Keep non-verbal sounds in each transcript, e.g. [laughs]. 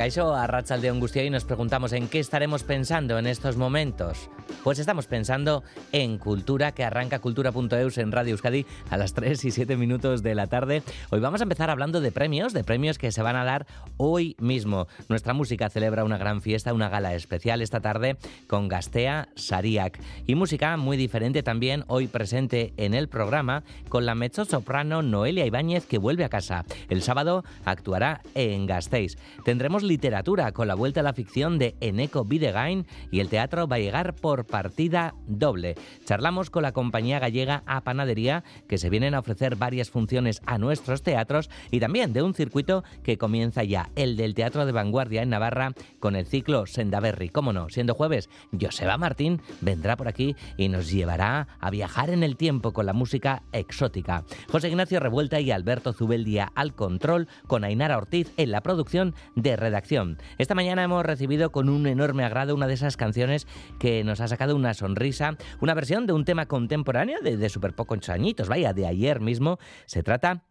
Pacaixo, a de Angustia y nos preguntamos en qué estaremos pensando en estos momentos. Pues estamos pensando en cultura, que arranca cultura.eus en Radio Euskadi a las 3 y 7 minutos de la tarde. Hoy vamos a empezar hablando de premios, de premios que se van a dar hoy mismo. Nuestra música celebra una gran fiesta, una gala especial esta tarde con Gastea Sariak. Y música muy diferente también hoy presente en el programa con la mezzo soprano Noelia Ibáñez que vuelve a casa. El sábado actuará en Gasteiz. Tendremos literatura con la vuelta a la ficción de Eneco Videgain y el teatro va a llegar por partida doble. Charlamos con la compañía gallega A Panadería que se vienen a ofrecer varias funciones a nuestros teatros y también de un circuito que comienza ya, el del Teatro de Vanguardia en Navarra con el ciclo Sendaberry. Cómo no, siendo jueves, Joseba Martín vendrá por aquí y nos llevará a viajar en el tiempo con la música exótica. José Ignacio Revuelta y Alberto Zubeldía al control con Ainara Ortiz en la producción de redacción. Esta mañana hemos recibido con un enorme agrado una de esas canciones que nos ha sacado una sonrisa, una versión de un tema contemporáneo de, de súper pocos añitos, vaya, de ayer mismo. Se trata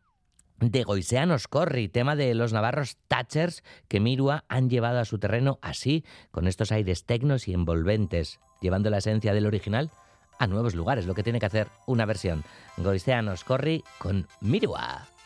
de Goiseanos Corri, tema de los navarros Thatchers que Mirua han llevado a su terreno así, con estos aires tecnos y envolventes, llevando la esencia del original a nuevos lugares, lo que tiene que hacer una versión. Goiseanos Corri con Mirua.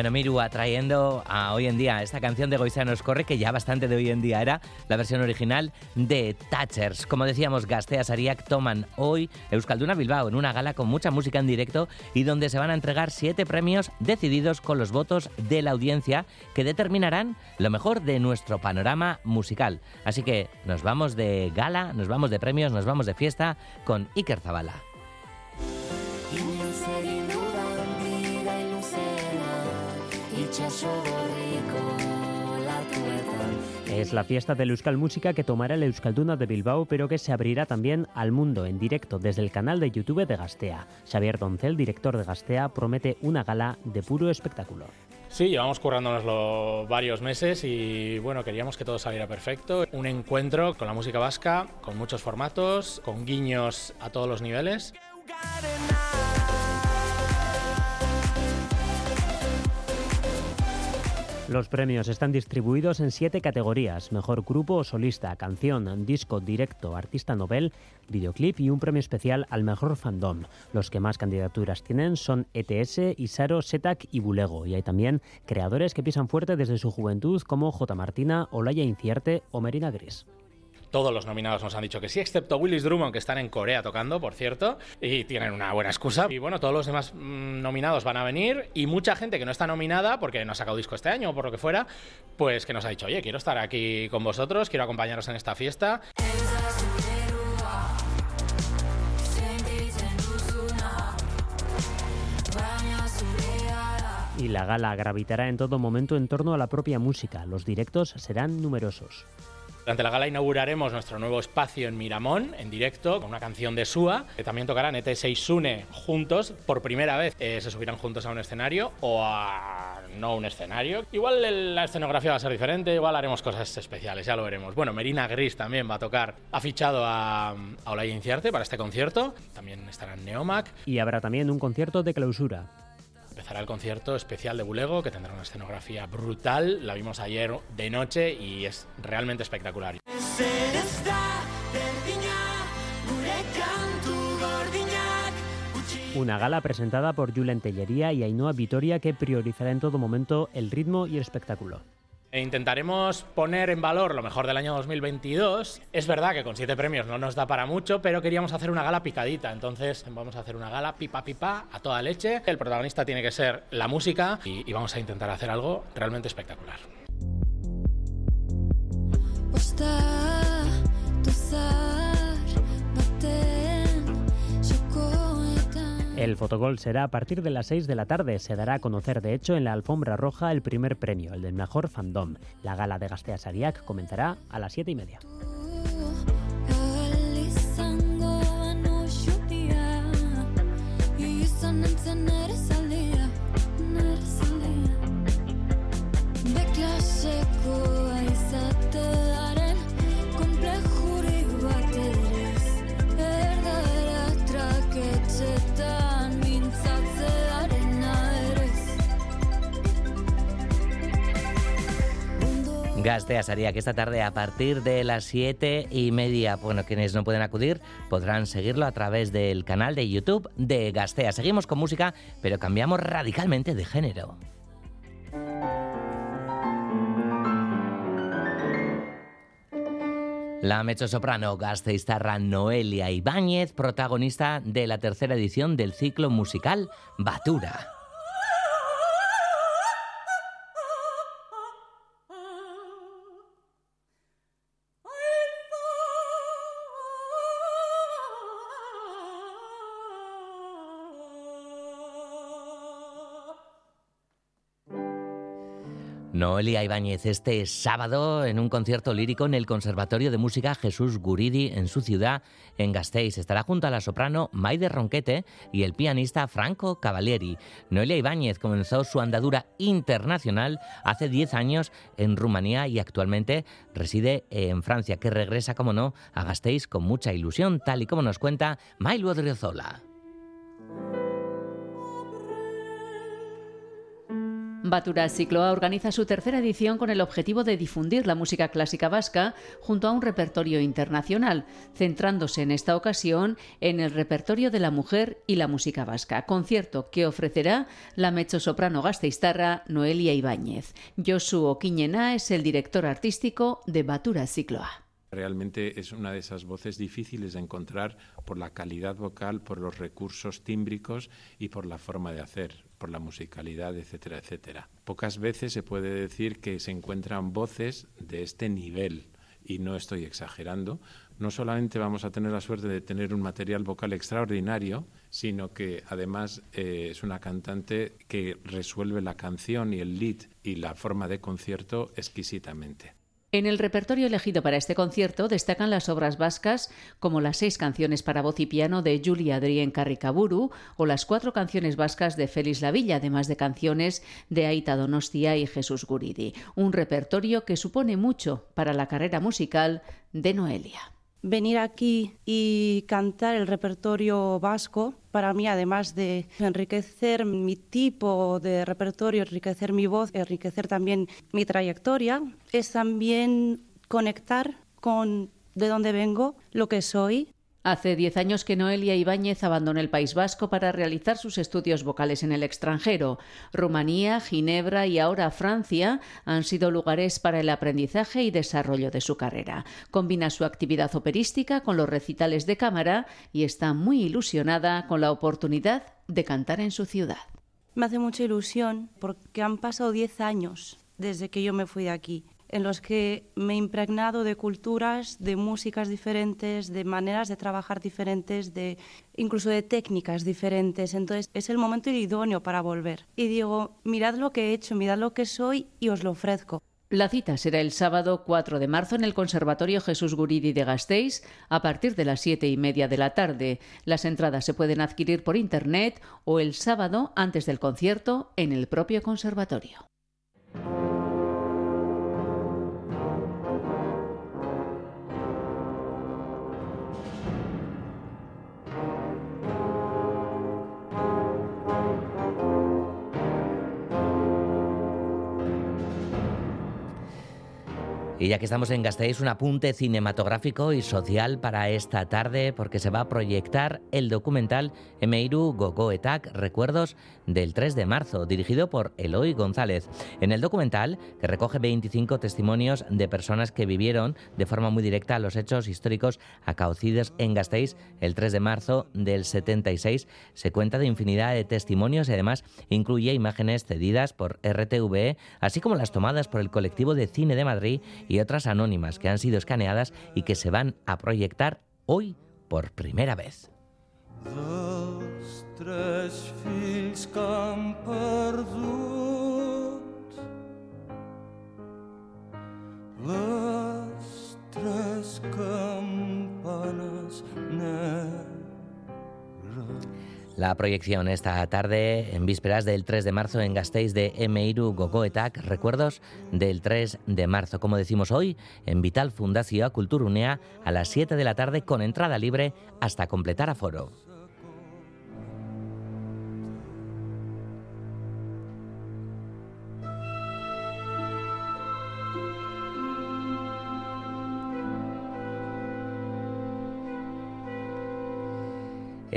Bueno, Miru, atrayendo a hoy en día esta canción de Goizano corre, que ya bastante de hoy en día era la versión original de Thatchers. Como decíamos, Gastea Sariak toman hoy Euskalduna Bilbao en una gala con mucha música en directo y donde se van a entregar siete premios decididos con los votos de la audiencia que determinarán lo mejor de nuestro panorama musical. Así que nos vamos de gala, nos vamos de premios, nos vamos de fiesta con Iker Zabala. Es la fiesta del Euskal Música que tomará el Euskalduna de Bilbao, pero que se abrirá también al mundo en directo desde el canal de YouTube de Gastea. Xavier Doncel, director de Gastea, promete una gala de puro espectáculo. Sí, llevamos currándonoslo varios meses y bueno, queríamos que todo saliera perfecto. Un encuentro con la música vasca, con muchos formatos, con guiños a todos los niveles. Los premios están distribuidos en siete categorías: mejor grupo o solista, canción, disco, directo, artista novel, videoclip y un premio especial al mejor fandom. Los que más candidaturas tienen son ETS, Isaro, Setac y Bulego. Y hay también creadores que pisan fuerte desde su juventud como J. Martina, Olaya Incierte o Merina Gris. Todos los nominados nos han dicho que sí, excepto Willis Drummond, que están en Corea tocando, por cierto, y tienen una buena excusa. Y bueno, todos los demás mm, nominados van a venir y mucha gente que no está nominada, porque no ha sacado disco este año o por lo que fuera, pues que nos ha dicho, oye, quiero estar aquí con vosotros, quiero acompañaros en esta fiesta. Y la gala gravitará en todo momento en torno a la propia música. Los directos serán numerosos. Durante la gala inauguraremos nuestro nuevo espacio en Miramón, en directo, con una canción de Sua, que también tocarán ETS y Sune juntos. Por primera vez eh, se subirán juntos a un escenario o a no un escenario. Igual la escenografía va a ser diferente, igual haremos cosas especiales, ya lo veremos. Bueno, Merina Gris también va a tocar, ha fichado a, a Olaya Inciarte para este concierto. También estará en Neomac. Y habrá también un concierto de clausura empezará el concierto especial de Bulego, que tendrá una escenografía brutal. La vimos ayer de noche y es realmente espectacular. Una gala presentada por Julen Tellería y Ainhoa Vitoria que priorizará en todo momento el ritmo y el espectáculo. E intentaremos poner en valor lo mejor del año 2022. Es verdad que con siete premios no nos da para mucho, pero queríamos hacer una gala picadita. Entonces vamos a hacer una gala pipa pipa a toda leche. El protagonista tiene que ser la música y, vamos a intentar hacer algo realmente espectacular. El fotogol será a partir de las 6 de la tarde. Se dará a conocer, de hecho, en la alfombra roja el primer premio, el del mejor fandom. La gala de Gastea Sariak comenzará a las 7 y media. Gastea Saría, que esta tarde a partir de las siete y media, bueno, quienes no pueden acudir podrán seguirlo a través del canal de YouTube de Gastea. Seguimos con música, pero cambiamos radicalmente de género. La mezzosoprano gasteiztarra Noelia Ibáñez, protagonista de la tercera edición del ciclo musical Batura. Noelia Ibáñez este sábado en un concierto lírico en el Conservatorio de Música Jesús Guridi en su ciudad, en Gasteiz. Estará junto a la soprano Maide Ronquete y el pianista Franco Cavalieri. Noelia Ibáñez comenzó su andadura internacional hace 10 años en Rumanía y actualmente reside en Francia, que regresa, como no, a Gasteiz con mucha ilusión, tal y como nos cuenta Mailu Odriozola. Batura Cicloa organiza su tercera edición con el objetivo de difundir la música clásica vasca junto a un repertorio internacional, centrándose en esta ocasión en el repertorio de la mujer y la música vasca, concierto que ofrecerá la mezzosoprano gasteiztarra Noelia Ibáñez. Josu Oquiñena es el director artístico de Batura Cicloa. Realmente es una de esas voces difíciles de encontrar por la calidad vocal, por los recursos tímbricos y por la forma de hacer, por la musicalidad, etcétera, etcétera. Pocas veces se puede decir que se encuentran voces de este nivel y no estoy exagerando, no solamente vamos a tener la suerte de tener un material vocal extraordinario, sino que además eh, es una cantante que resuelve la canción y el lead y la forma de concierto exquisitamente. En el repertorio elegido para este concierto destacan las obras vascas como las seis canciones para voz y piano de Julia Adrien Carricaburu o las cuatro canciones vascas de Félix Lavilla, además de canciones de Aita Donostia y Jesús Guridi. Un repertorio que supone mucho para la carrera musical de Noelia venir aquí y cantar el repertorio vasco, para mí, además de enriquecer mi tipo de repertorio, enriquecer mi voz, enriquecer también mi trayectoria, es también conectar con de dónde vengo, lo que soy, Hace diez años que Noelia Ibáñez abandonó el País Vasco para realizar sus estudios vocales en el extranjero. Rumanía, Ginebra y ahora Francia han sido lugares para el aprendizaje y desarrollo de su carrera. Combina su actividad operística con los recitales de cámara y está muy ilusionada con la oportunidad de cantar en su ciudad. Me hace mucha ilusión porque han pasado diez años desde que yo me fui de aquí en los que me he impregnado de culturas, de músicas diferentes, de maneras de trabajar diferentes, de incluso de técnicas diferentes. Entonces es el momento idóneo para volver. Y digo, mirad lo que he hecho, mirad lo que soy y os lo ofrezco. La cita será el sábado 4 de marzo en el Conservatorio Jesús Guridi de Gasteiz a partir de las siete y media de la tarde. Las entradas se pueden adquirir por internet o el sábado antes del concierto en el propio conservatorio. Y ya que estamos en Gasteiz, un apunte cinematográfico y social para esta tarde, porque se va a proyectar el documental Emeiru Gogoetak, Recuerdos del 3 de marzo, dirigido por Eloy González. En el documental, que recoge 25 testimonios de personas que vivieron de forma muy directa los hechos históricos acaecidos en Gasteiz el 3 de marzo del 76, se cuenta de infinidad de testimonios y además incluye imágenes cedidas por RTVE, así como las tomadas por el colectivo de cine de Madrid y otras anónimas que han sido escaneadas y que se van a proyectar hoy por primera vez. La proyección esta tarde, en vísperas del 3 de marzo en Gasteiz de Emeiru Gogoetak, recuerdos del 3 de marzo, como decimos hoy, en Vital Fundación Culturunea a las 7 de la tarde con entrada libre hasta completar aforo.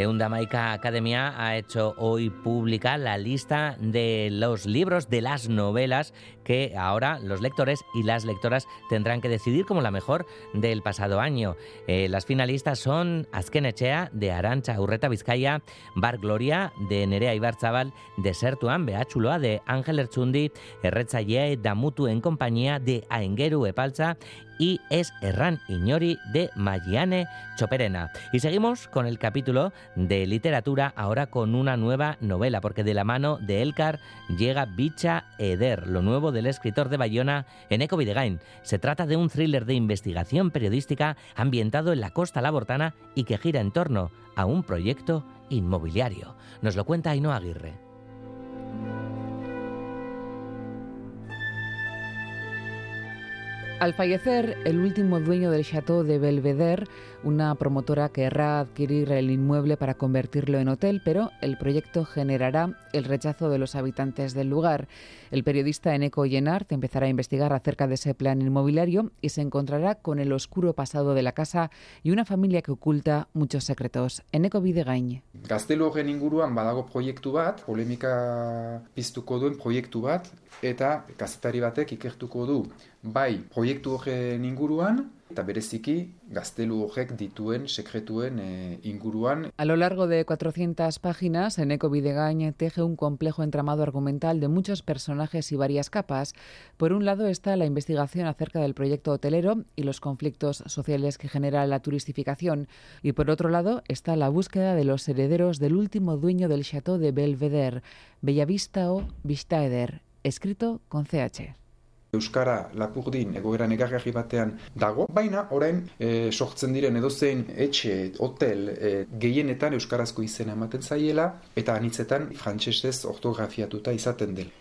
Eundamaica Academia ha hecho hoy pública la lista de los libros, de las novelas que ahora los lectores y las lectoras tendrán que decidir como la mejor del pasado año. Eh, las finalistas son Azkenechea de Arancha Urreta Vizcaya, Bar Gloria de Nerea Ibarzabal, Desertuan Beachuloa de Ángel Erchundi, Erretzaye Damutu en compañía de Aengeru Epalza y es Erran Iñori de Magiane Choperena. Y seguimos con el capítulo de literatura, ahora con una nueva novela, porque de la mano de Elcar llega Bicha Eder, lo nuevo del escritor de Bayona, Eneco Videgain. Se trata de un thriller de investigación periodística ambientado en la costa labortana y que gira en torno a un proyecto inmobiliario. Nos lo cuenta Ainhoa Aguirre. Al fallecer el último dueño del Chateau de Belvedere, una promotora querrá adquirir el inmueble para convertirlo en hotel, pero el proyecto generará el rechazo de los habitantes del lugar. El periodista Eneco Llenart empezará a investigar acerca de ese plan inmobiliario y se encontrará con el oscuro pasado de la casa y una familia que oculta muchos secretos. Eneco Bidegain. Gaztelu horren inguruan badago proiektu bat, polemika piztuko duen proiektu bat, eta kazetari batek ikertuko du bai proiektu horren inguruan, eh. A lo largo de 400 páginas, Eneco Videgain teje un complejo entramado argumental de muchos personajes y varias capas. Por un lado está la investigación acerca del proyecto hotelero y los conflictos sociales que genera la turistificación, y por otro lado está la búsqueda de los herederos del último dueño del Chateau de Belvedere, Bellavista o Vistaeder, escrito con CH. Euskara lapurdin egoera negargarri batean dago, baina orain e, sortzen diren edozein etxe, hotel, e, gehienetan Euskarazko izena ematen zaiela, eta anitzetan frantsesez ortografiatuta izaten del.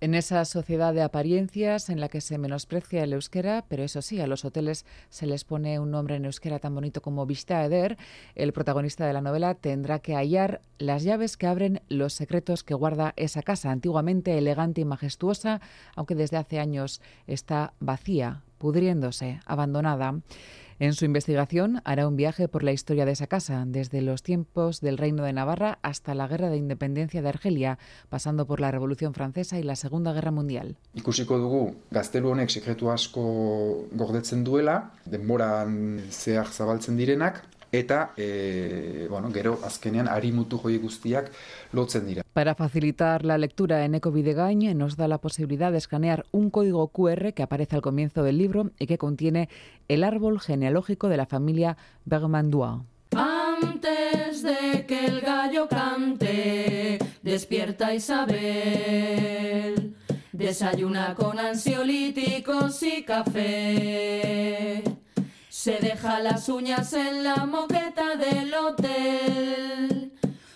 En esa sociedad de apariencias en la que se menosprecia el euskera, pero eso sí, a los hoteles se les pone un nombre en euskera tan bonito como Vista Eder, el protagonista de la novela tendrá que hallar las llaves que abren los secretos que guarda esa casa, antiguamente elegante y majestuosa, aunque desde hace años está vacía, pudriéndose, abandonada. En su investigación hará un viaje por la historia de esa casa, desde los tiempos del Reino de Navarra hasta la Guerra de Independencia de Argelia, pasando por la Revolución Francesa y la Segunda Guerra Mundial. Ikusiko dugu gaztelu honek sekretu asko gordetzen duela, denboran zehar zabaltzen direnak, eta e, bueno, gero azkenean arimutu joi guztiak lotzen dira. Para facilitar la lectura en Eco Videgain nos da la posibilidad de escanear un código QR que aparece al comienzo del libro y que contiene el árbol genealógico de la familia Bergmandois. Antes de que el gallo cante, despierta Isabel, desayuna con ansiolíticos y café. Se deja las uñas en la moqueta del hotel.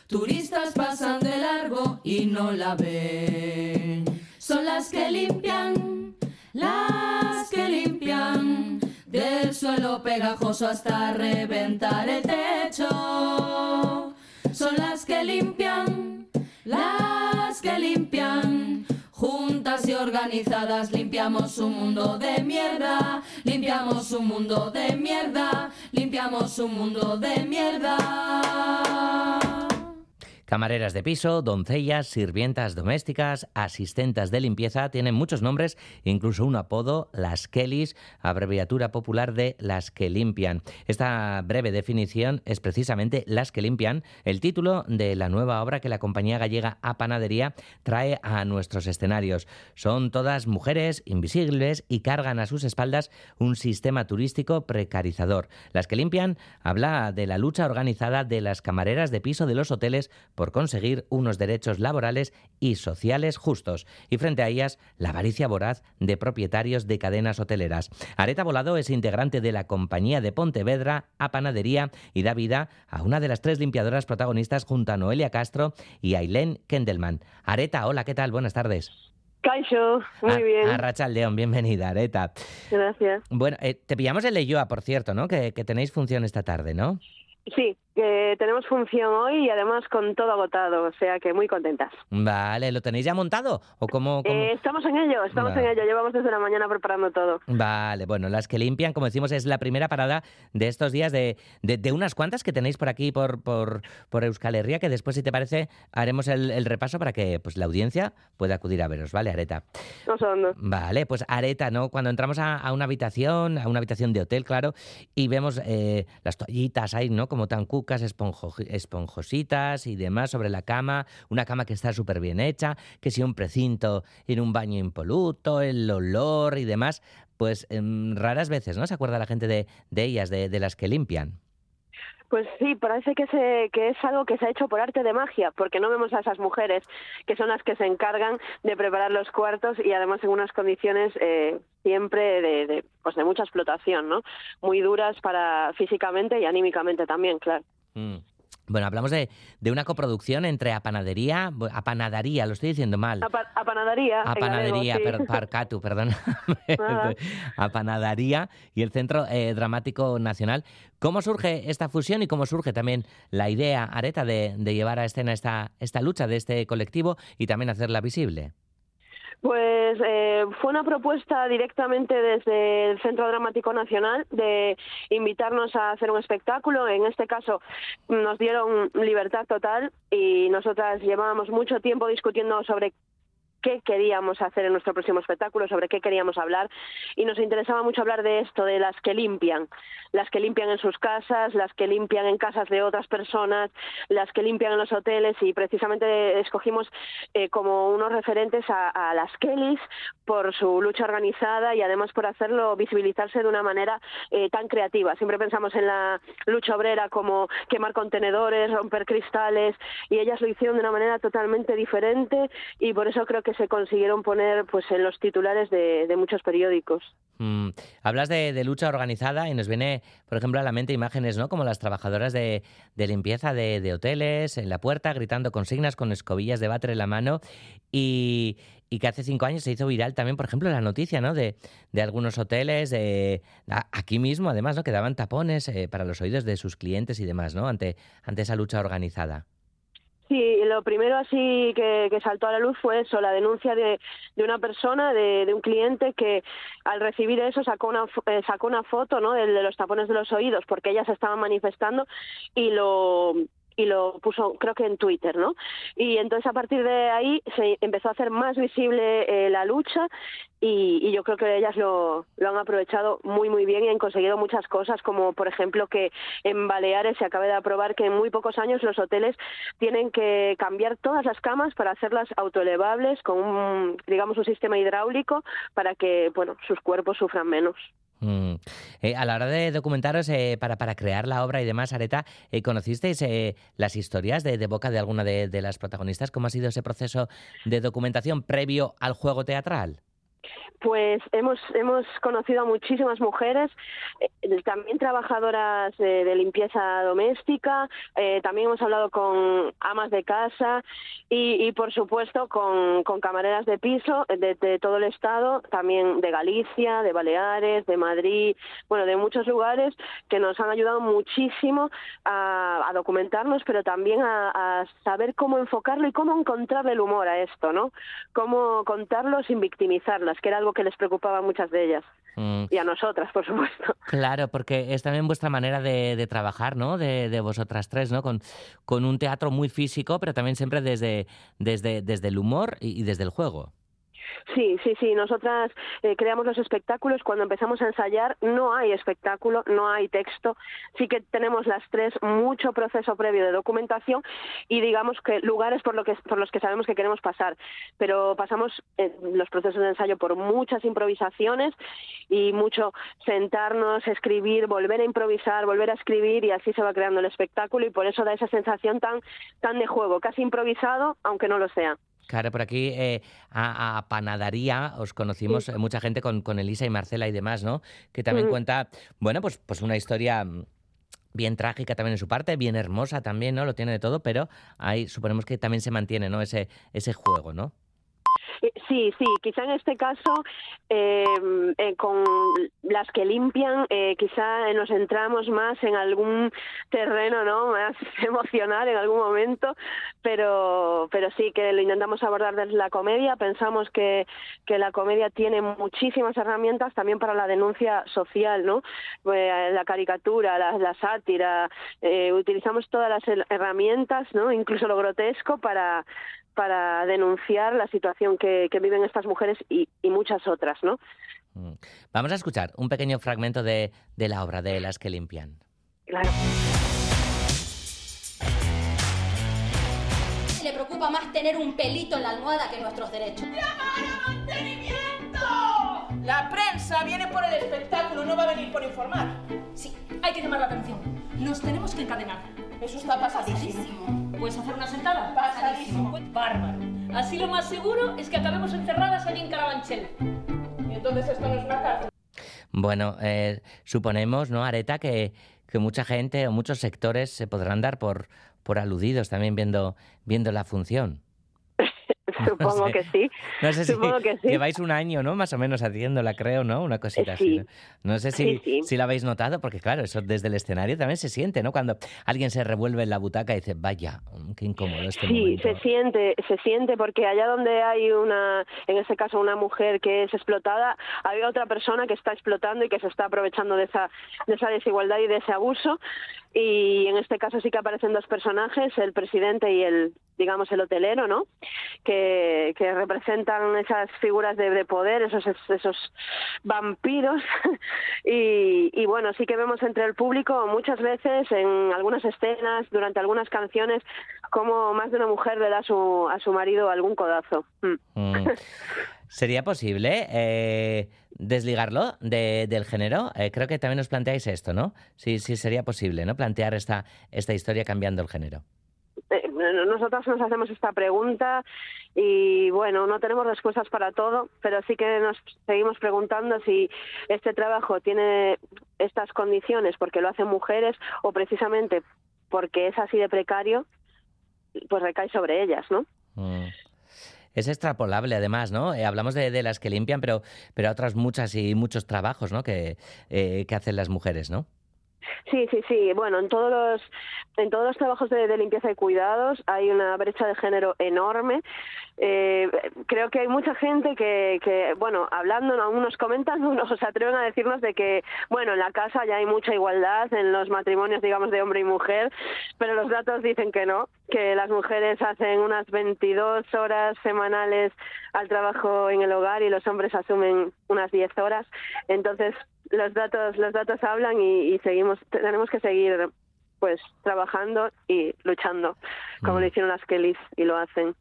Turistas pasan de largo y no la ven. Son las que limpian, las que limpian. Del suelo pegajoso hasta reventar el techo. Son las que limpian, las que limpian Juntas y organizadas limpiamos un mundo de mierda, limpiamos un mundo de mierda, limpiamos un mundo de mierda. Camareras de piso, doncellas, sirvientas domésticas, asistentes de limpieza, tienen muchos nombres, incluso un apodo, las Kellys, abreviatura popular de las que limpian. Esta breve definición es precisamente Las que limpian, el título de la nueva obra que la compañía gallega A Panadería trae a nuestros escenarios. Son todas mujeres invisibles y cargan a sus espaldas un sistema turístico precarizador. Las que limpian habla de la lucha organizada de las camareras de piso de los hoteles por conseguir unos derechos laborales y sociales justos, y frente a ellas la avaricia voraz de propietarios de cadenas hoteleras. Areta Volado es integrante de la compañía de Pontevedra a Panadería y da vida a una de las tres limpiadoras protagonistas junto a Noelia Castro y Ailén Kendelman. Areta, hola, ¿qué tal? Buenas tardes. Caixo, muy bien. A León, bienvenida, Areta. Gracias. Bueno, eh, te pillamos en Leyoa, por cierto, ¿no? Que, que tenéis función esta tarde, ¿no? Sí, que tenemos función hoy y además con todo agotado, o sea que muy contentas. Vale, ¿lo tenéis ya montado? ¿O cómo, cómo? Eh, estamos en ello, estamos en ello, llevamos desde la mañana preparando todo. Vale, bueno, las que limpian, como decimos, es la primera parada de estos días de, de, de unas cuantas que tenéis por aquí, por, por, por Euskal Herria, que después, si te parece, haremos el, el repaso para que pues, la audiencia pueda acudir a veros, ¿vale, Areta? No son, no. Vale, pues Areta, ¿no? Cuando entramos a, a, una habitación, a una habitación de hotel, claro, y vemos eh, las toallitas ahí, ¿no? Como tan esponjositas y demás sobre la cama, una cama que está súper bien hecha, que si un precinto en un baño impoluto, el olor y demás, pues eh, raras veces, ¿no? Se acuerda la gente de, ellas, de, las que limpian. Pues sí, parece que, se, es algo que se ha hecho por arte de magia, porque no vemos a esas mujeres que son las que se encargan de preparar los cuartos y además en unas condiciones eh, siempre de, de, pues de mucha explotación, ¿no? Muy duras para físicamente y anímicamente también, claro. Mm. Bueno, hablamos de, de una coproducción entre Apanadería, Apanadaría, lo estoy diciendo mal. A, pa- a panadería. en Apanadería, galego, sí. per- Parcatu, perdón. [laughs] Nada. Apanadaría y el Centro eh, Dramático Nacional. ¿Cómo surge esta fusión y cómo surge también la idea, Areta, de, de llevar a escena esta, esta lucha de este colectivo y también hacerla visible? Pues eh, fue una propuesta directamente desde el Centro Dramático Nacional de invitarnos a hacer un espectáculo. En este caso nos dieron libertad total y nosotras llevábamos mucho tiempo discutiendo sobre qué queríamos hacer en nuestro próximo espectáculo, sobre qué queríamos hablar. Y nos interesaba mucho hablar de esto, de las que limpian, las que limpian en sus casas, las que limpian en casas de otras personas, las que limpian en los hoteles. Y precisamente escogimos eh, como unos referentes a, las Kellys por su lucha organizada y además por hacerlo visibilizarse de una manera eh, tan creativa. Siempre pensamos en la lucha obrera como quemar contenedores, romper cristales y ellas lo hicieron de una manera totalmente diferente y por eso creo que se consiguieron poner pues en los titulares de, muchos periódicos. Mm, hablas de, lucha organizada y nos viene, por ejemplo, a la mente imágenes, ¿no? Como las trabajadoras de, limpieza de, hoteles en la puerta, gritando consignas con escobillas de váter en la mano y, que hace cinco años se hizo viral también, por ejemplo, la noticia, ¿no? De, algunos hoteles, de, aquí mismo, además, ¿no? Que daban tapones eh, para los oídos de sus clientes y demás, ¿no? Ante, ante esa lucha organizada. Sí, lo primero así que, saltó a la luz fue eso, la denuncia de, de una persona, de, un cliente que al recibir eso sacó una, eh, sacó una foto ¿no? de, de los tapones de los oídos porque ellas estaban manifestando y lo y lo puso creo que en Twitter, ¿no? Y entonces a partir de ahí se empezó a hacer más visible eh, la lucha y, y yo creo que ellas lo, lo han aprovechado muy muy bien y han conseguido muchas cosas como por ejemplo que en Baleares se acaba de aprobar que en muy pocos años los hoteles tienen que cambiar todas las camas para hacerlas autoelevables con un digamos un sistema hidráulico para que bueno sus cuerpos sufran menos. Mm. Eh, a la hora de documentaros eh, para, para crear la obra y demás, Areta, eh, ¿conocisteis eh, las historias de, de boca de alguna de, de las protagonistas? ¿Cómo ha sido ese proceso de documentación previo al juego teatral? Pues hemos hemos conocido a muchísimas mujeres, eh, también trabajadoras de, limpieza doméstica, eh, también hemos hablado con amas de casa y, por supuesto con, camareras de piso de, de todo el estado, también de Galicia, de Baleares, de Madrid, bueno, de muchos lugares que nos han ayudado muchísimo a, documentarnos, pero también a, a saber cómo enfocarlo y cómo encontrarle el humor a esto, ¿no? Cómo contarlo sin que era algo que les preocupaba a muchas de ellas. Mm, Y a nosotras, por supuesto. [laughs] Claro, porque es también vuestra manera de, de trabajar, ¿no? De, de vosotras tres, ¿no? Con, con un teatro muy físico, pero también siempre desde, desde, desde el humor y, y desde el juego. Sí, sí, sí. Nosotras eh, creamos los espectáculos. Cuando empezamos a ensayar no hay espectáculo, no hay texto. Sí que tenemos las tres mucho proceso previo de documentación y digamos que lugares por, lo que, por los que sabemos que queremos pasar. Pero pasamos eh, los procesos de ensayo por muchas improvisaciones y mucho sentarnos, escribir, volver a improvisar, volver a escribir y así se va creando el espectáculo y por eso da esa sensación tan, tan de juego, casi improvisado, aunque no lo sea. Claro, por aquí eh, a, a Panadaría os conocimos Sí. mucha gente con, con Elisa y Marcela y demás, ¿no? Que también cuenta, bueno, pues, pues una historia mm, bien trágica también en su parte, bien hermosa también, ¿no? Lo tiene de todo, pero ahí suponemos que también se mantiene, ¿no? Ese, ese juego, ¿no? Sí, sí, quizá en este caso eh, eh, con las que limpian, eh, quizá nos centramos más en algún terreno, ¿no? [laughs] Más emocional en algún momento, pero, pero sí que lo intentamos abordar desde la comedia. Pensamos que, que la comedia tiene muchísimas herramientas también para la denuncia social, ¿no? Eh, la caricatura, la, la sátira, eh, utilizamos todas las her- herramientas, ¿no? Incluso lo grotesco para para denunciar la situación que, que viven estas mujeres y, y muchas otras, ¿no? Mm. Vamos a escuchar un pequeño fragmento de, de la obra de Las que limpian. Claro. Le preocupa más tener un pelito en la almohada que nuestros derechos. La prensa viene por el espectáculo, no va a venir por informar. Sí, hay que llamar la atención. Nos tenemos que encadenar. Eso está pasadísimo. ¿Puedes hacer una sentada? Pasadísimo. Bárbaro. Así lo más seguro es que acabemos encerradas allí en Carabanchel. Y entonces esto no es una cárcel. Bueno, eh, suponemos, ¿no, Areta, que, que mucha gente o muchos sectores se podrán dar por, por aludidos también viendo, viendo la función. [laughs] Supongo que sí. No sé Supongo si que sí. lleváis un año, ¿no? Más o menos haciéndola, creo, ¿no? Una cosita así. Sí. ¿no? No sé si, Sí, sí. si la habéis notado, porque claro, eso desde el escenario también se siente, ¿no? Cuando alguien se revuelve en la butaca y dice, vaya, qué incómodo este Sí, momento. se siente, se siente porque allá donde hay una, en este caso una mujer que es explotada, hay otra persona que está explotando y que se está aprovechando de esa, de esa desigualdad y de ese abuso. Y en este caso sí que aparecen dos personajes, el presidente y el, digamos, el hotelero, ¿no? Que, que representan esas figuras de, de poder, esos, esos vampiros. [laughs] y, y bueno, sí que vemos entre el público muchas veces en algunas escenas, durante algunas canciones, como más de una mujer le da a su, a su marido algún codazo. Mm. [laughs] ¿Sería posible eh, desligarlo de- del género? Eh, creo que también os planteáis esto, ¿no? Sí, sí, sería posible, ¿no? Plantear esta, esta historia cambiando el género. Eh, Nosotros nos hacemos esta pregunta y bueno, no tenemos respuestas para todo, pero sí que nos seguimos preguntando si este trabajo tiene estas condiciones porque lo hacen mujeres o precisamente porque es así de precario, pues recae sobre ellas, ¿no? Mm. Es extrapolable, además, ¿no? Eh, hablamos de, de las que limpian, pero, pero otras muchas y muchos trabajos, ¿no? Que, eh, que hacen las mujeres, ¿no? Sí, sí, sí. Bueno, en todos los, en todos los trabajos de, de limpieza y cuidados hay una brecha de género enorme. Eh, creo que hay mucha gente que, que, bueno, hablando, aún nos comentan, [laughs] unos se atreven a decirnos de que, bueno, en la casa ya hay mucha igualdad, en los matrimonios, digamos, de hombre y mujer, pero los datos dicen que no, que las mujeres hacen unas 22 horas semanales al trabajo en el hogar y los hombres asumen unas 10 horas. Entonces, los datos los datos hablan y, y seguimos tenemos que seguir pues trabajando y luchando como Mm. lo hicieron las Kellys y lo hacen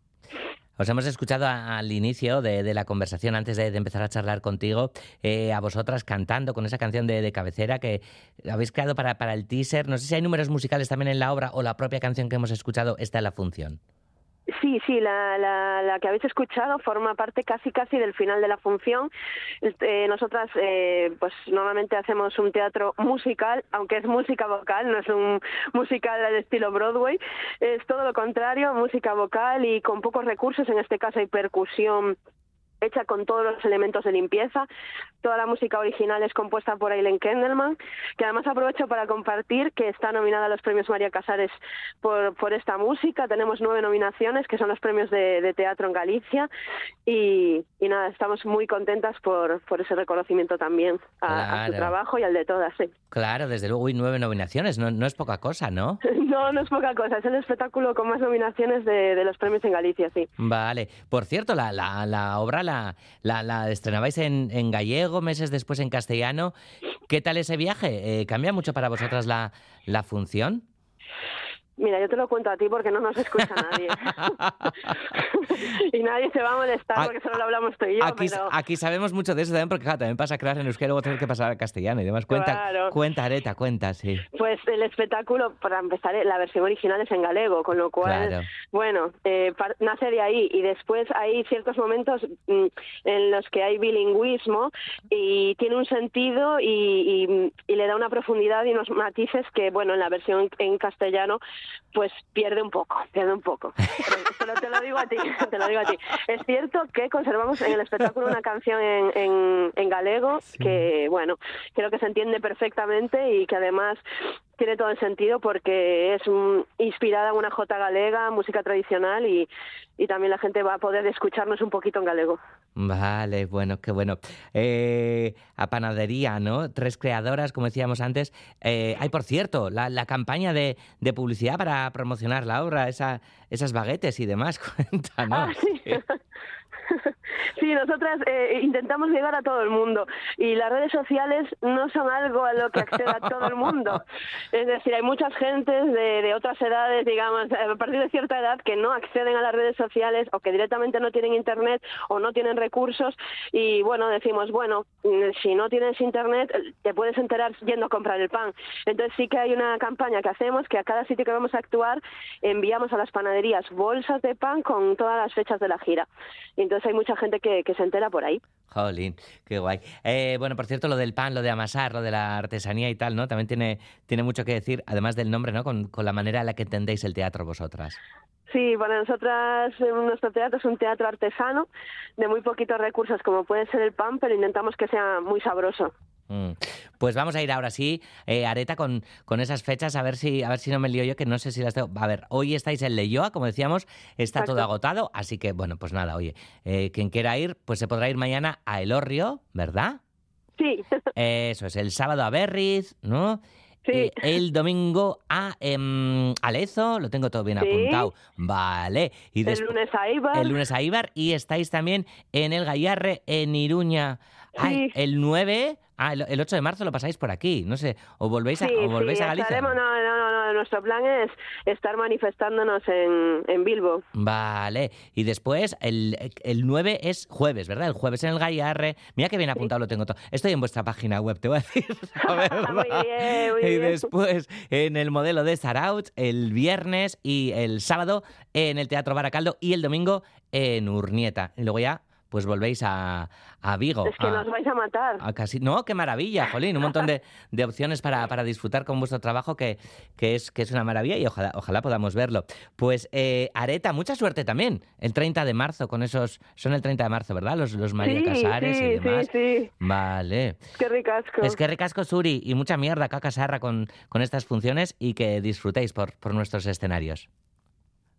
Os hemos escuchado a- al inicio de, de la conversación, antes de, de empezar a charlar contigo, eh, a vosotras cantando con esa canción de, de cabecera que habéis creado para, para el teaser. No sé si hay números musicales también en la obra o la propia canción que hemos escuchado está en la función. Sí, sí, la, la, la que habéis escuchado forma parte casi casi del final de la función. Eh, nosotras, eh, pues normalmente hacemos un teatro musical, aunque es música vocal, no es un musical al estilo Broadway, es todo lo contrario, música vocal y con pocos recursos, en este caso hay percusión hecha con todos los elementos de limpieza. Toda la música original es compuesta por Aileen Kendelman, que además aprovecho para compartir que está nominada a los premios María Casares por, por esta música. Tenemos nueve nominaciones, que son los premios de, de teatro en Galicia. Y, y nada, estamos muy contentas por, por ese reconocimiento también a, a su trabajo y al de todas. sí. Claro, desde luego, y nueve nominaciones, no, no es poca cosa, ¿no? [laughs] No, no es poca cosa, es el espectáculo con más nominaciones de, de los premios en Galicia, sí. Vale. Por cierto, la, la, la obra la, la, estrenabais en, gallego, meses después en castellano. ¿Qué tal ese viaje? Eh, ¿Cambia mucho para vosotras la función? Mira, yo te lo cuento a ti porque no nos escucha nadie. [laughs] y nadie se va a molestar A- porque solo lo hablamos tú y yo, Aquí, pero... aquí sabemos mucho de eso también, porque claro, también pasa claro en euskera, luego tener que pasar al castellano y demás. Cuenta, Claro. cuenta Areta, cuenta, sí. Pues el espectáculo, para empezar, eh, la versión original es en galego, con lo cual, Claro. bueno, eh, nace de ahí y después hay ciertos momentos mm, en los que hay bilingüismo y tiene un sentido y, y- y le da una profundidad y unos matices que, bueno, en la versión en castellano, pues pierde un poco, pierde un poco. [laughs] Pero te lo digo a ti, te lo digo a ti. Es cierto que conservamos en el espectáculo una canción en, en, en galego que, bueno, creo que se entiende perfectamente y que además tiene todo el sentido porque es inspirada en una jota galega, música tradicional y, y también la gente va a poder escucharnos un poquito en galego. Vale, bueno, qué bueno. Eh, a panadería, ¿no? Tres creadoras, como decíamos antes. Eh, hay, por cierto, la, la campaña de, de publicidad para promocionar la obra, esa, esas baguetes y demás. [laughs] Cuéntanos. Ah, sí. [laughs] Sí, nosotras eh, intentamos llegar a todo el mundo y las redes sociales no son algo a lo que acceda todo el mundo. [laughs] Es decir, hay muchas gentes de, de otras edades, digamos, a partir de cierta edad que no acceden a las redes sociales o que directamente no tienen internet o no tienen recursos y bueno, decimos, bueno, mm, si no tienes internet te puedes enterar yendo a comprar el pan. Entonces sí que hay una campaña que hacemos que a cada sitio que vamos a actuar enviamos a las panaderías bolsas de pan con todas las fechas de la gira. Y entonces hay mucha gente que, que, que se entera por ahí. Jolín, qué guay. Eh, bueno, por cierto, lo del pan, lo de amasar, lo de la artesanía y tal, ¿no? También tiene, tiene mucho que decir, además del nombre, ¿no? Con, con la manera en la que entendéis el teatro vosotras. Sí, para nosotras eh, nuestro teatro es un teatro artesano de muy poquitos recursos, como puede ser el pan, pero intentamos que sea muy sabroso. Mm. Pues vamos a ir ahora sí, eh, Areta, con, con esas fechas, a ver si a ver si no me lío yo, que no sé si las tengo. A ver, hoy estáis en Leyoa, como decíamos, está todo agotado, así que bueno, pues nada, oye, eh, quien quiera ir, pues se podrá ir mañana a Elorrio, ¿verdad? Sí. [laughs] Eso es, el sábado a Berriz, ¿no? Sí. Eh, el domingo a em, Alezo, lo tengo todo bien Sí. apuntado. Vale. Y El lunes a Ibar. el lunes a Ibar y estáis también en el Gallarre, en Iruña. Ay, el 9, ah, el, el 8 de marzo lo pasáis por aquí, no sé, o volvéis a, Sí, o volvéis sí, a Galicia. estaremos- no, no, no, no, nuestro plan es estar manifestándonos en, en Bilbo. Vale, y después el, el 9 es jueves, ¿verdad? El jueves en el Gallarre. Mira que bien apuntado lo tengo todo. Estoy en vuestra página web, te voy a decir. [laughs] la. [laughs] Muy bien, muy y bien. después en el modelo de Saraut, el viernes y el sábado en el Teatro Baracaldo y el domingo en Urnieta. Y luego ya, pues volvéis a, a Vigo. Es que a- nos vais a matar. a casi... No, qué maravilla, Jolín, un montón de, [laughs] de opciones para, para disfrutar con vuestro trabajo que, que, es, que es una maravilla y ojalá, ojalá podamos verlo. Pues eh, Areta, mucha suerte también el 30 de marzo con esos... Son el 30 de marzo, ¿verdad? Los, los María sí, Casares sí, y demás. sí, sí. Vale. Qué ricasco. Es que ricasco Suri y mucha mierda caca sarra con, con estas funciones y que disfrutéis por, por nuestros escenarios.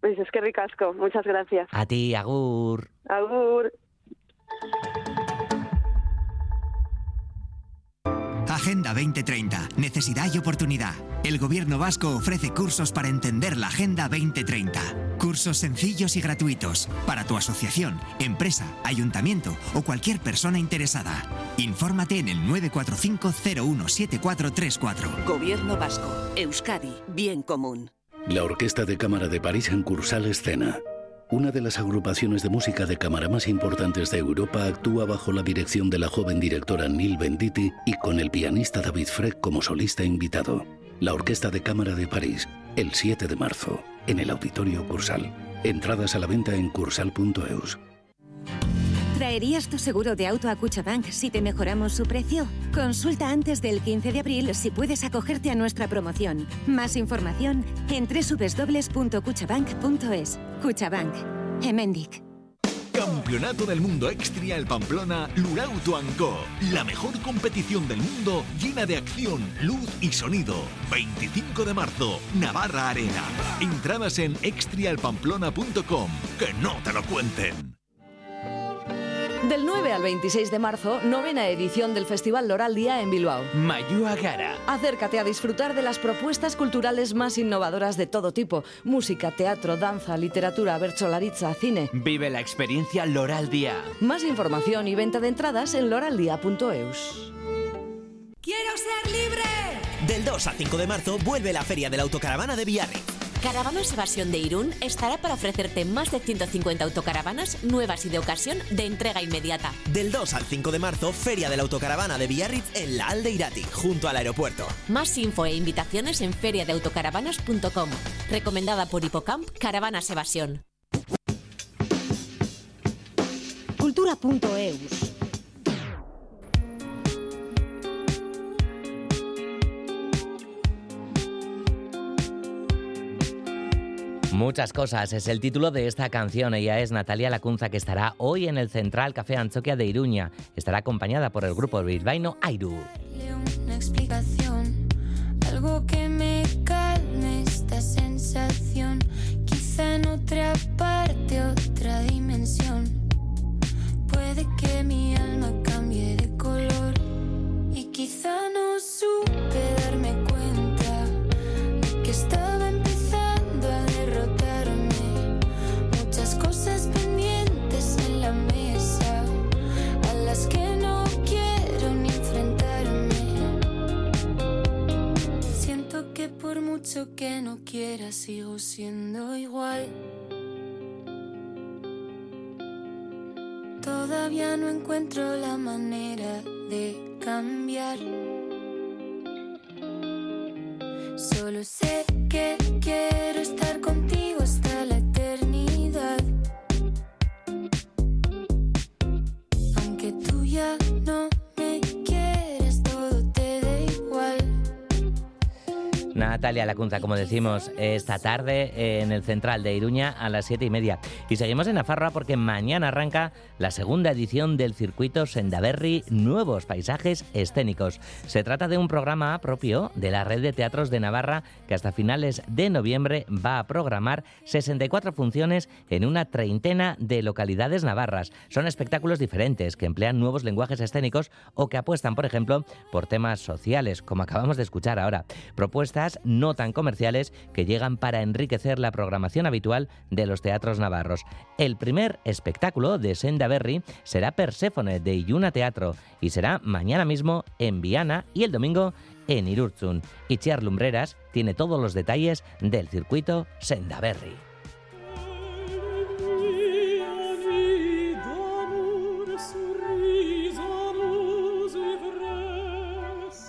Pues es que ricasco. Muchas gracias. A ti, Agur. Agur. Agenda 2030. Necesidad y oportunidad. El gobierno vasco ofrece cursos para entender la Agenda 2030. Cursos sencillos y gratuitos para tu asociación, empresa, ayuntamiento o cualquier persona interesada. Infórmate en el 945-017434. Gobierno Vasco. Euskadi. Bien común. La Orquesta de Cámara de París en Cursal Escena. Una de las agrupaciones de música de cámara más importantes de Europa actúa bajo la dirección de la joven directora Neil Venditti y con el pianista David Freck como solista invitado. La Orquesta de Cámara de París, el 7 de marzo, en el Auditorio Cursal. Entradas a la venta en cursal.eus. ¿Traerías tu seguro de auto a Cuchabank si te mejoramos su precio? Consulta antes del 15 de abril si puedes acogerte a nuestra promoción. Más información en www.cuchabank.es. Cuchabank. Emendic. Campeonato del Mundo Extrial Pamplona Lurauto Co. La mejor competición del mundo llena de acción, luz y sonido. 25 de marzo, Navarra Arena. Entradas en extrialpamplona.com. Que no te lo cuenten. Del 9 al 26 de marzo, novena edición del Festival Loral Día en Bilbao. Mayua Gara. Acércate a disfrutar de las propuestas culturales más innovadoras de todo tipo: música, teatro, danza, literatura, bercholaritza, cine. Vive la experiencia Loral Día. Más información y venta de entradas en loraldía.eus. ¡Quiero ser libre! Del 2 al 5 de marzo vuelve la Feria de la Autocaravana de Biarritz. Caravanas Evasión de Irún estará para ofrecerte más de 150 autocaravanas nuevas y de ocasión de entrega inmediata. Del 2 al 5 de marzo, Feria de la Autocaravana de Biarritz en la Alde Irati, junto al aeropuerto. Más info e invitaciones en feriadeautocaravanas.com. Recomendada por Hipocamp Caravanas Evasión. Cultura.eus. Muchas cosas es el título de esta canción. Ella es Natalia Lacunza, que estará hoy en el Central Café Anchoquia de Iruña. Estará acompañada por el grupo bilbaíno Airu. Natalia Lacunza, como decimos, esta tarde en el central de Iruña a las siete y media. Y seguimos en Nafarroa porque mañana arranca la segunda edición del circuito Sendaberri Nuevos Paisajes Escénicos. Se trata de un programa propio de la red de teatros de Navarra que hasta finales de noviembre va a programar 64 funciones en una treintena de localidades navarras. Son espectáculos diferentes que emplean nuevos lenguajes escénicos o que apuestan, por ejemplo, por temas sociales, como acabamos de escuchar ahora. Propuestas no tan comerciales que llegan para enriquecer la programación habitual de los teatros navarros. El primer espectáculo de Senda Berry será Perséfone de Iyuna Teatro y será mañana mismo en Viana y el domingo en Irurzun. Y Chiar Lumbreras tiene todos los detalles del circuito Senda Berry.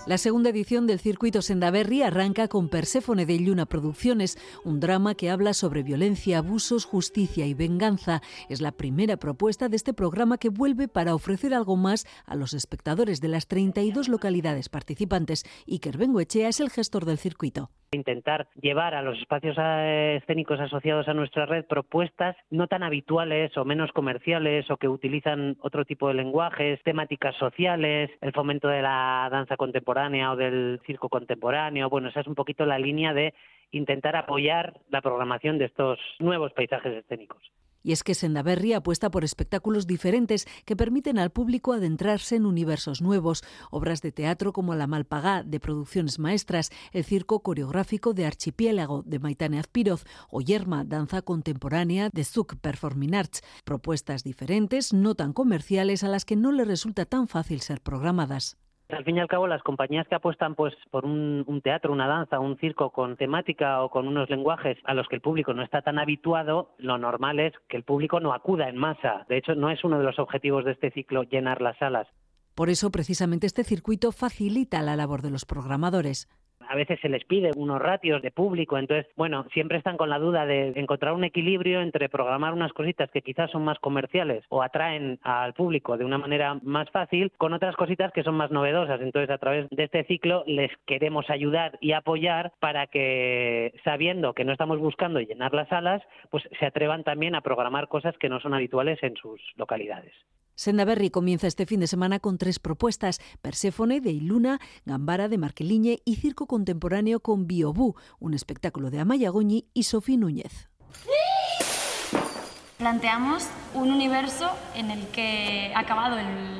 La segunda edición del circuito Sendaberri arranca con Perséfone de Lluna Producciones, un drama que habla sobre violencia, abusos, justicia y venganza. Es la primera propuesta de este programa que vuelve para ofrecer algo más a los espectadores de las 32 localidades participantes. Iker Bengoechea es el gestor del circuito intentar llevar a los espacios eh, escénicos asociados a nuestra red propuestas no tan habituales o menos comerciales o que utilizan otro tipo de lenguajes, temáticas sociales, el fomento de la danza contemporánea o del circo contemporáneo. Bueno, esa es un poquito la línea de intentar apoyar la programación de estos nuevos paisajes escénicos. Y es que Sendaberri apuesta por espectáculos diferentes que permiten al público adentrarse en universos nuevos, obras de teatro como La Malpagá de Producciones Maestras, el circo coreográfico de Archipiélago de Maitane Azpiroz o Yerma, danza contemporánea de Zuc Performing Arts, propuestas diferentes, no tan comerciales, a las que no le resulta tan fácil ser programadas. Al fin y al cabo, las compañías que apuestan pues por un, un, teatro, una danza, un circo con temática o con unos lenguajes a los que el público no está tan habituado, lo normal es que el público no acuda en masa. De hecho, no es uno de los objetivos de este ciclo llenar las salas. Por eso, precisamente, este circuito facilita la labor de los programadores a veces se les pide unos ratios de público, entonces, bueno, siempre están con la duda de encontrar un equilibrio entre programar unas cositas que quizás son más comerciales o atraen al público de una manera más fácil con otras cositas que son más novedosas. Entonces, a través de este ciclo les queremos ayudar y apoyar para que, sabiendo que no estamos buscando llenar las salas, pues se atrevan también a programar cosas que no son habituales en sus localidades. Sendaberri comienza este fin de semana con tres propuestas: Perséfone de Iluna, Gambara de Marqueliñe y Circo Contemporáneo con Biobú, un espectáculo de Amaya Goñi y Sofía Núñez. Planteamos un universo en el que ha acabado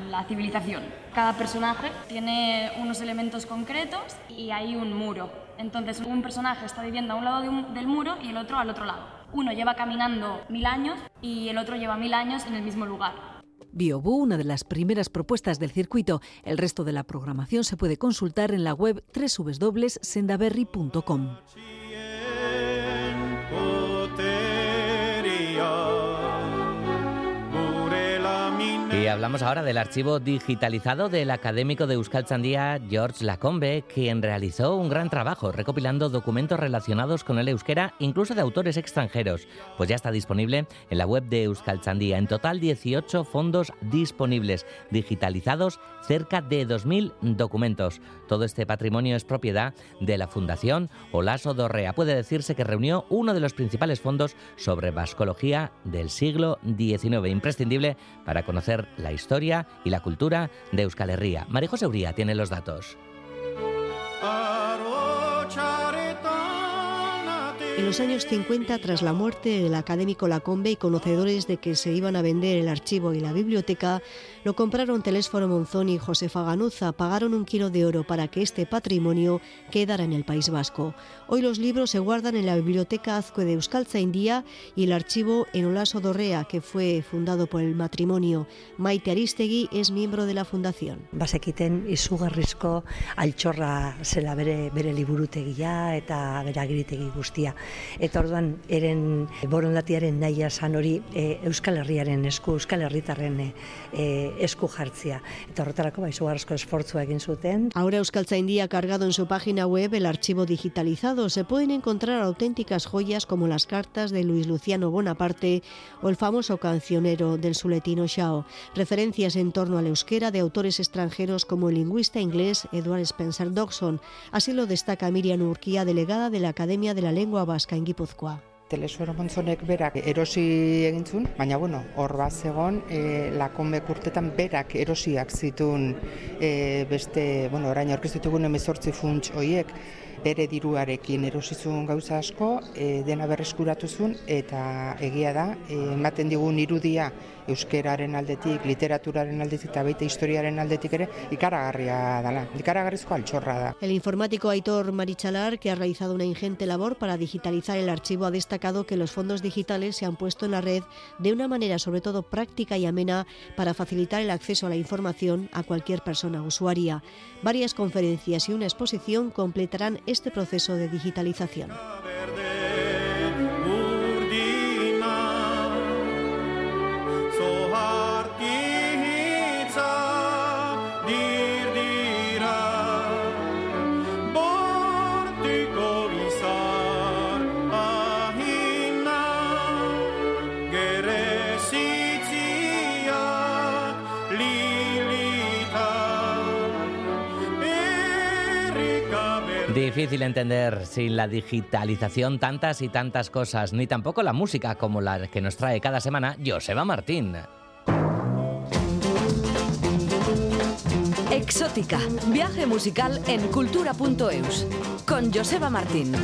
la civilización. Cada personaje tiene unos elementos concretos y hay un muro. Entonces, un personaje está viviendo a un lado de un, del muro y el otro al otro lado. Uno lleva caminando mil años y el otro lleva mil años en el mismo lugar. Biobú, una de las primeras propuestas del circuito. El resto de la programación se puede consultar en la web www.sendaberry.com. Y hablamos ahora del archivo digitalizado del académico de Euskal Chandía, George Lacombe, quien realizó un gran trabajo recopilando documentos relacionados con el euskera, incluso de autores extranjeros. Pues ya está disponible en la web de Euskal Chandía. En total, 18 fondos disponibles, digitalizados, cerca de 2.000 documentos. Todo este patrimonio es propiedad de la Fundación Olaso Dorrea. Puede decirse que reunió uno de los principales fondos sobre vascología del siglo XIX, imprescindible para conocer la historia y la cultura de Euskal Herria. María José tiene los datos. En los años 50, tras la muerte del académico Lacombe y conocedores de que se iban a vender el archivo y la biblioteca, lo compraron Telésforo Monzón y Josefa Ganuza. Pagaron un kilo de oro para que este patrimonio quedara en el País Vasco. Hoy los libros se guardan en la biblioteca Azcue de Euskaltza India y el archivo en Olaso Dorrea, que fue fundado por el matrimonio. Maite Aristegui es miembro de la fundación. Basekiten izugarrizko altxorra zela bere, bere liburutegia eta bere agiritegi guztia. Eta orduan, eren borondatiaren nahi san hori e, Euskal Herriaren esku, Euskal Herritarren e, esku jartzia. Eta horretarako, bai, esfortzua egin zuten. Ahora Euskaltzaindia ha cargado en su página web el archivo digitalizado. Se pueden encontrar auténticas joyas como las cartas de Luis Luciano Bonaparte o el famoso cancionero del suletino Shao. Referencias en torno al euskera de autores extranjeros como el lingüista inglés Edward Spencer Dodson. Así lo destaca Miriam Urquía, delegada de la Academia de la Lengua Vasca en Guipúzcoa. Telesuero Montzonek berak erosi egin zuen, baina bueno, hor bat zegoen, e, lakonbek urtetan berak erosiak zituen e, beste, bueno, orain orkestu ditugun emezortzi funts hoiek, bere diruarekin erosizun gauza asko, e, dena berreskuratu zuen, eta egia da, ematen digun irudia euskeraren aldetik, literaturaren aldetik eta baita historiaren aldetik ere, ikaragarria dela, ikaragarrizko altxorra da. El informático Aitor Marichalar, que ha realizado una ingente labor para digitalizar el archivo, ha destacado que los fondos digitales se han puesto en la red de una manera sobre todo práctica y amena para facilitar el acceso a la información a cualquier persona usuaria. Varias conferencias y una exposición completarán este proceso de digitalización. Difícil entender sin la digitalización tantas y tantas cosas, ni tampoco la música como la que nos trae cada semana Joseba Martín. Exótica, viaje musical en cultura.eus, con Joseba Martín.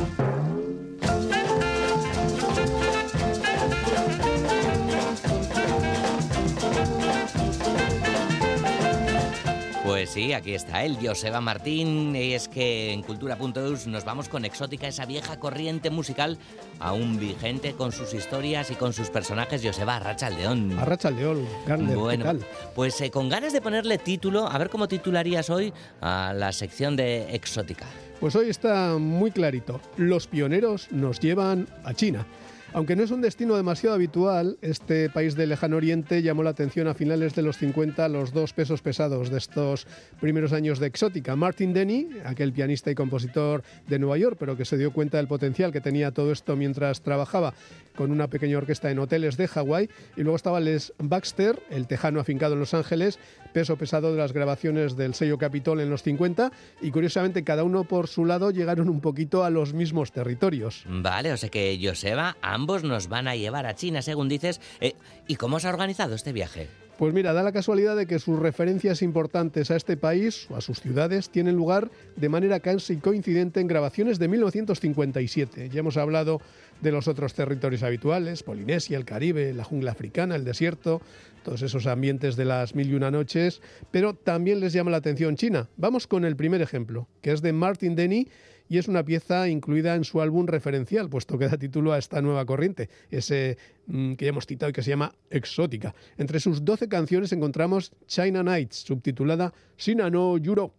Pues sí, aquí está él, Joseba Martín. Y es que en cultura.eus nos vamos con Exótica, esa vieja corriente musical aún vigente con sus historias y con sus personajes. Joseba Arrachaldeón. Arrachaldeón, Garner, Bueno, ¿qué tal? pues eh, con ganas de ponerle título, a ver cómo titularías hoy a la sección de Exótica. Pues hoy está muy clarito. Los pioneros nos llevan a China. Aunque no es un destino demasiado habitual, este país del lejano oriente llamó la atención a finales de los 50 los dos pesos pesados de estos primeros años de exótica. Martin Denny, aquel pianista y compositor de Nueva York, pero que se dio cuenta del potencial que tenía todo esto mientras trabajaba con una pequeña orquesta en hoteles de Hawái. Y luego estaba Les Baxter, el tejano afincado en Los Ángeles, peso pesado de las grabaciones del sello Capitol en los 50. Y curiosamente, cada uno por su lado llegaron un poquito a los mismos territorios. Vale, o sea que Joseba, ambos nos van a llevar a China, según dices. Eh, ¿Y cómo se ha organizado este viaje? Pues mira, da la casualidad de que sus referencias importantes a este país o a sus ciudades tienen lugar de manera casi coincidente en grabaciones de 1957. Ya hemos hablado de los otros territorios habituales, Polinesia, el Caribe, la jungla africana, el desierto, todos esos ambientes de las mil y una noches, pero también les llama la atención China. Vamos con el primer ejemplo, que es de Martin Denny y es una pieza incluida en su álbum referencial, puesto que da título a esta nueva corriente, ese mm, que ya hemos citado y que se llama Exótica. Entre sus 12 canciones encontramos China Nights, subtitulada Sina no Yuro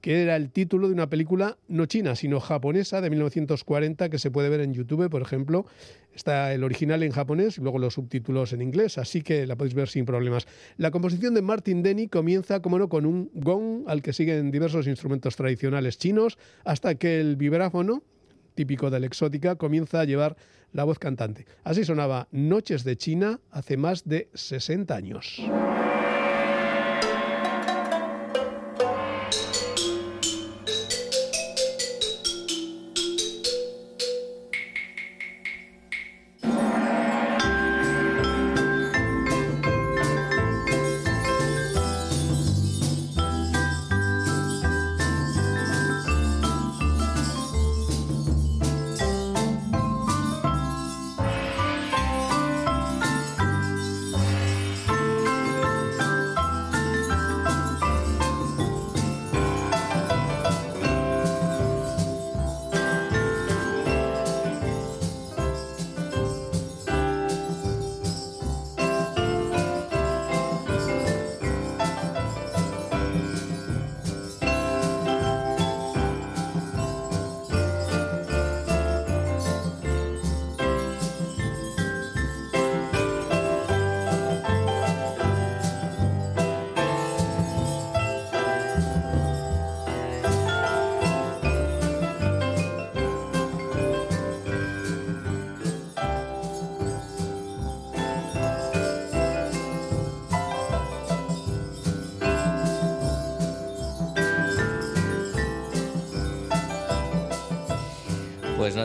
que era el título de una película no china, sino japonesa de 1940 que se puede ver en YouTube, por ejemplo. Está el original en japonés y luego los subtítulos en inglés, así que la podéis ver sin problemas. La composición de Martin Denny comienza, como no, con un gong al que siguen diversos instrumentos tradicionales chinos, hasta que el vibráfono, típico de la exótica, comienza a llevar la voz cantante. Así sonaba Noches de China hace más de 60 años.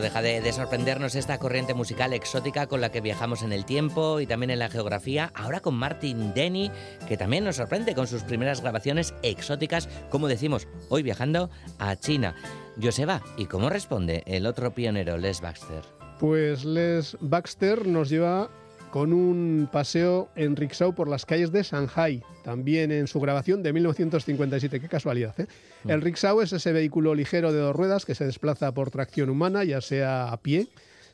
Deja de, de, sorprendernos esta corriente musical exótica con la que viajamos en el tiempo y también en la geografía. Ahora con Martin Denny, que también nos sorprende con sus primeras grabaciones exóticas, como decimos, hoy viajando a China. Joseba, ¿y cómo responde el otro pionero, Les Baxter? Pues Les Baxter nos lleva con un paseo en rickshaw por las calles de Shanghai, también en su grabación de 1957. Qué casualidad, ¿eh? El rickshaw es ese vehículo ligero de dos ruedas que se desplaza por tracción humana, ya sea a pie,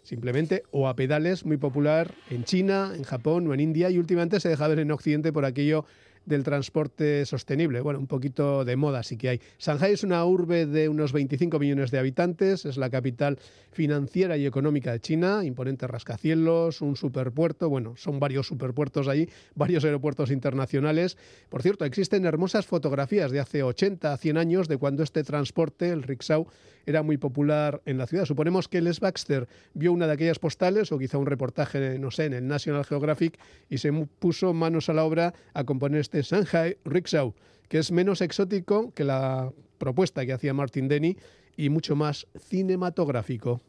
simplemente, o a pedales, muy popular en China, en Japón o en India, y últimamente se deja ver en Occidente por aquello del transporte sostenible. Bueno, un poquito de moda sí que hay. Shanghai es una urbe de unos 25 millones de habitantes, es la capital financiera y económica de China, imponentes rascacielos, un superpuerto, bueno, son varios superpuertos allí, varios aeropuertos internacionales. Por cierto, existen hermosas fotografías de hace 80 a 100 años de cuando este transporte, el rickshaw, era muy popular en la ciudad. Suponemos que Les Baxter vio una de aquellas postales o quizá un reportaje, no sé, en el National Geographic y se puso manos a la obra a componer este Shanghai Rickshaw, que es menos exótico que la propuesta que hacía Martin Denny y mucho más cinematográfico.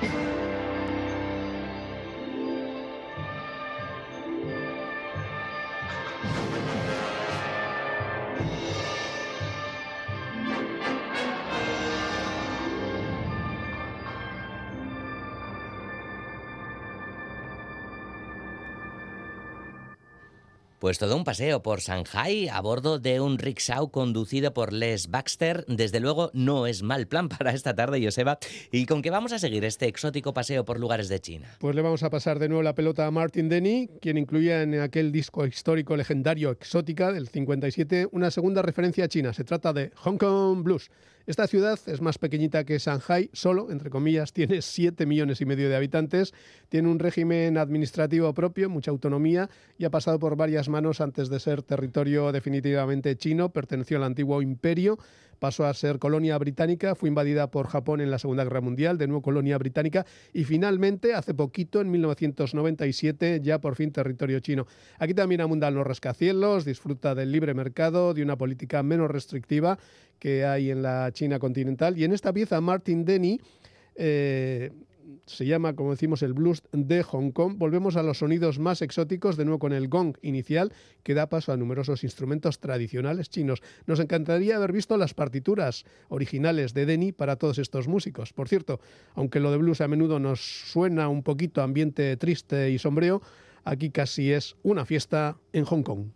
Thank you. Pues todo un paseo por Shanghai a bordo de un rickshaw conducido por Les Baxter. Desde luego no es mal plan [laughs] para esta tarde, Joseba. ¿Y con qué vamos a seguir este exótico paseo por lugares de China? Pues le vamos a pasar de nuevo la pelota a Martin Denny, quien incluía en aquel disco histórico legendario Exótica del 57 una segunda referencia a China. Se trata de Hong Kong Blues. Esta ciudad es más pequeñita que Shanghai, solo, entre comillas, [laughs] tiene 7 millones y medio de habitantes, tiene un régimen administrativo propio, mucha autonomía y ha pasado por varias antes de ser territorio definitivamente chino, perteneció al antiguo imperio pasó a ser colonia británica, fue invadida por Japón en la Segunda Guerra Mundial, de nuevo colonia británica y finalmente, hace poquito, en 1997, ya por fin territorio chino. Aquí también abundan los rascacielos, disfruta del libre mercado, de una política menos restrictiva que hay en la China continental. Y en esta pieza, Martin Denny eh, se llama, como decimos, el blues de Hong Kong. Volvemos a los sonidos más exóticos, de nuevo con el gong inicial, que da paso a numerosos instrumentos tradicionales chinos. Nos encantaría haber visto las partituras originales de Denny para todos estos músicos. Por cierto, aunque lo de blues a menudo nos suena un poquito ambiente triste y sombrío, aquí casi es una fiesta en Hong Kong.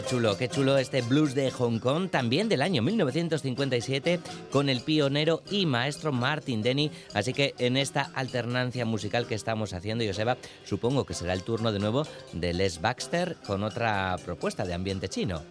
¡Qué chulo! ¡Qué chulo este blues de Hong Kong! También del año 1957 con el pionero y maestro Martin Denny. Así que en esta alternancia musical que estamos haciendo, Joseba, supongo que será el turno de nuevo de Les Baxter con otra propuesta de ambiente chino.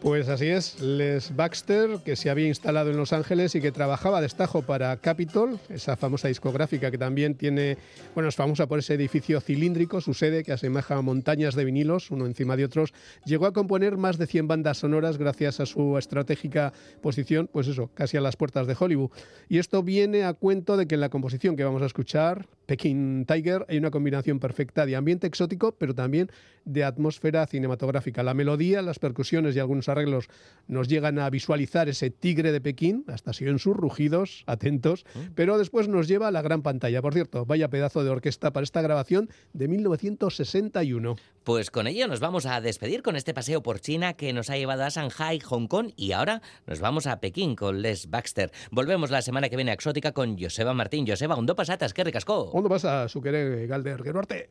Pues así es, Les Baxter, que se había instalado en Los Ángeles y que trabajaba de estajo para Capitol, esa famosa discográfica que también tiene, bueno, es famosa por ese edificio cilíndrico, su sede, que asemeja montañas de vinilos, uno encima de otros, llegó a componer más de 100 bandas sonoras gracias a su estratégica posición, pues eso, casi a las puertas de Hollywood. Y esto viene a cuento de que en la composición que vamos a escuchar, Peking Tiger, hay una combinación perfecta de ambiente exótico, pero también de atmósfera cinematográfica. La melodía, las percusiones y algunos arreglos nos llegan a visualizar ese tigre de Pekín, hasta en sus rugidos, atentos, mm. pero después nos lleva a la gran pantalla. Por cierto, vaya pedazo de orquesta para esta grabación de 1961. Pues con ello nos vamos a despedir con este paseo por China que nos ha llevado a Shanghai, Hong Kong y ahora nos vamos a Pekín con Les Baxter. Volvemos la semana que viene a Exótica con Joseba Martín. Joseba, ¿dónde pasatas? ¿Qué recascó? ¿Dónde pasa su querer Galder Geruarte?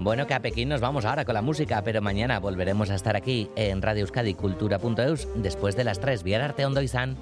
Bueno, que a Pekín nos vamos ahora con la música, pero mañana volveremos a estar aquí en Radio Euskadi Cultura.eus después de las 3. Arte Ondo y San.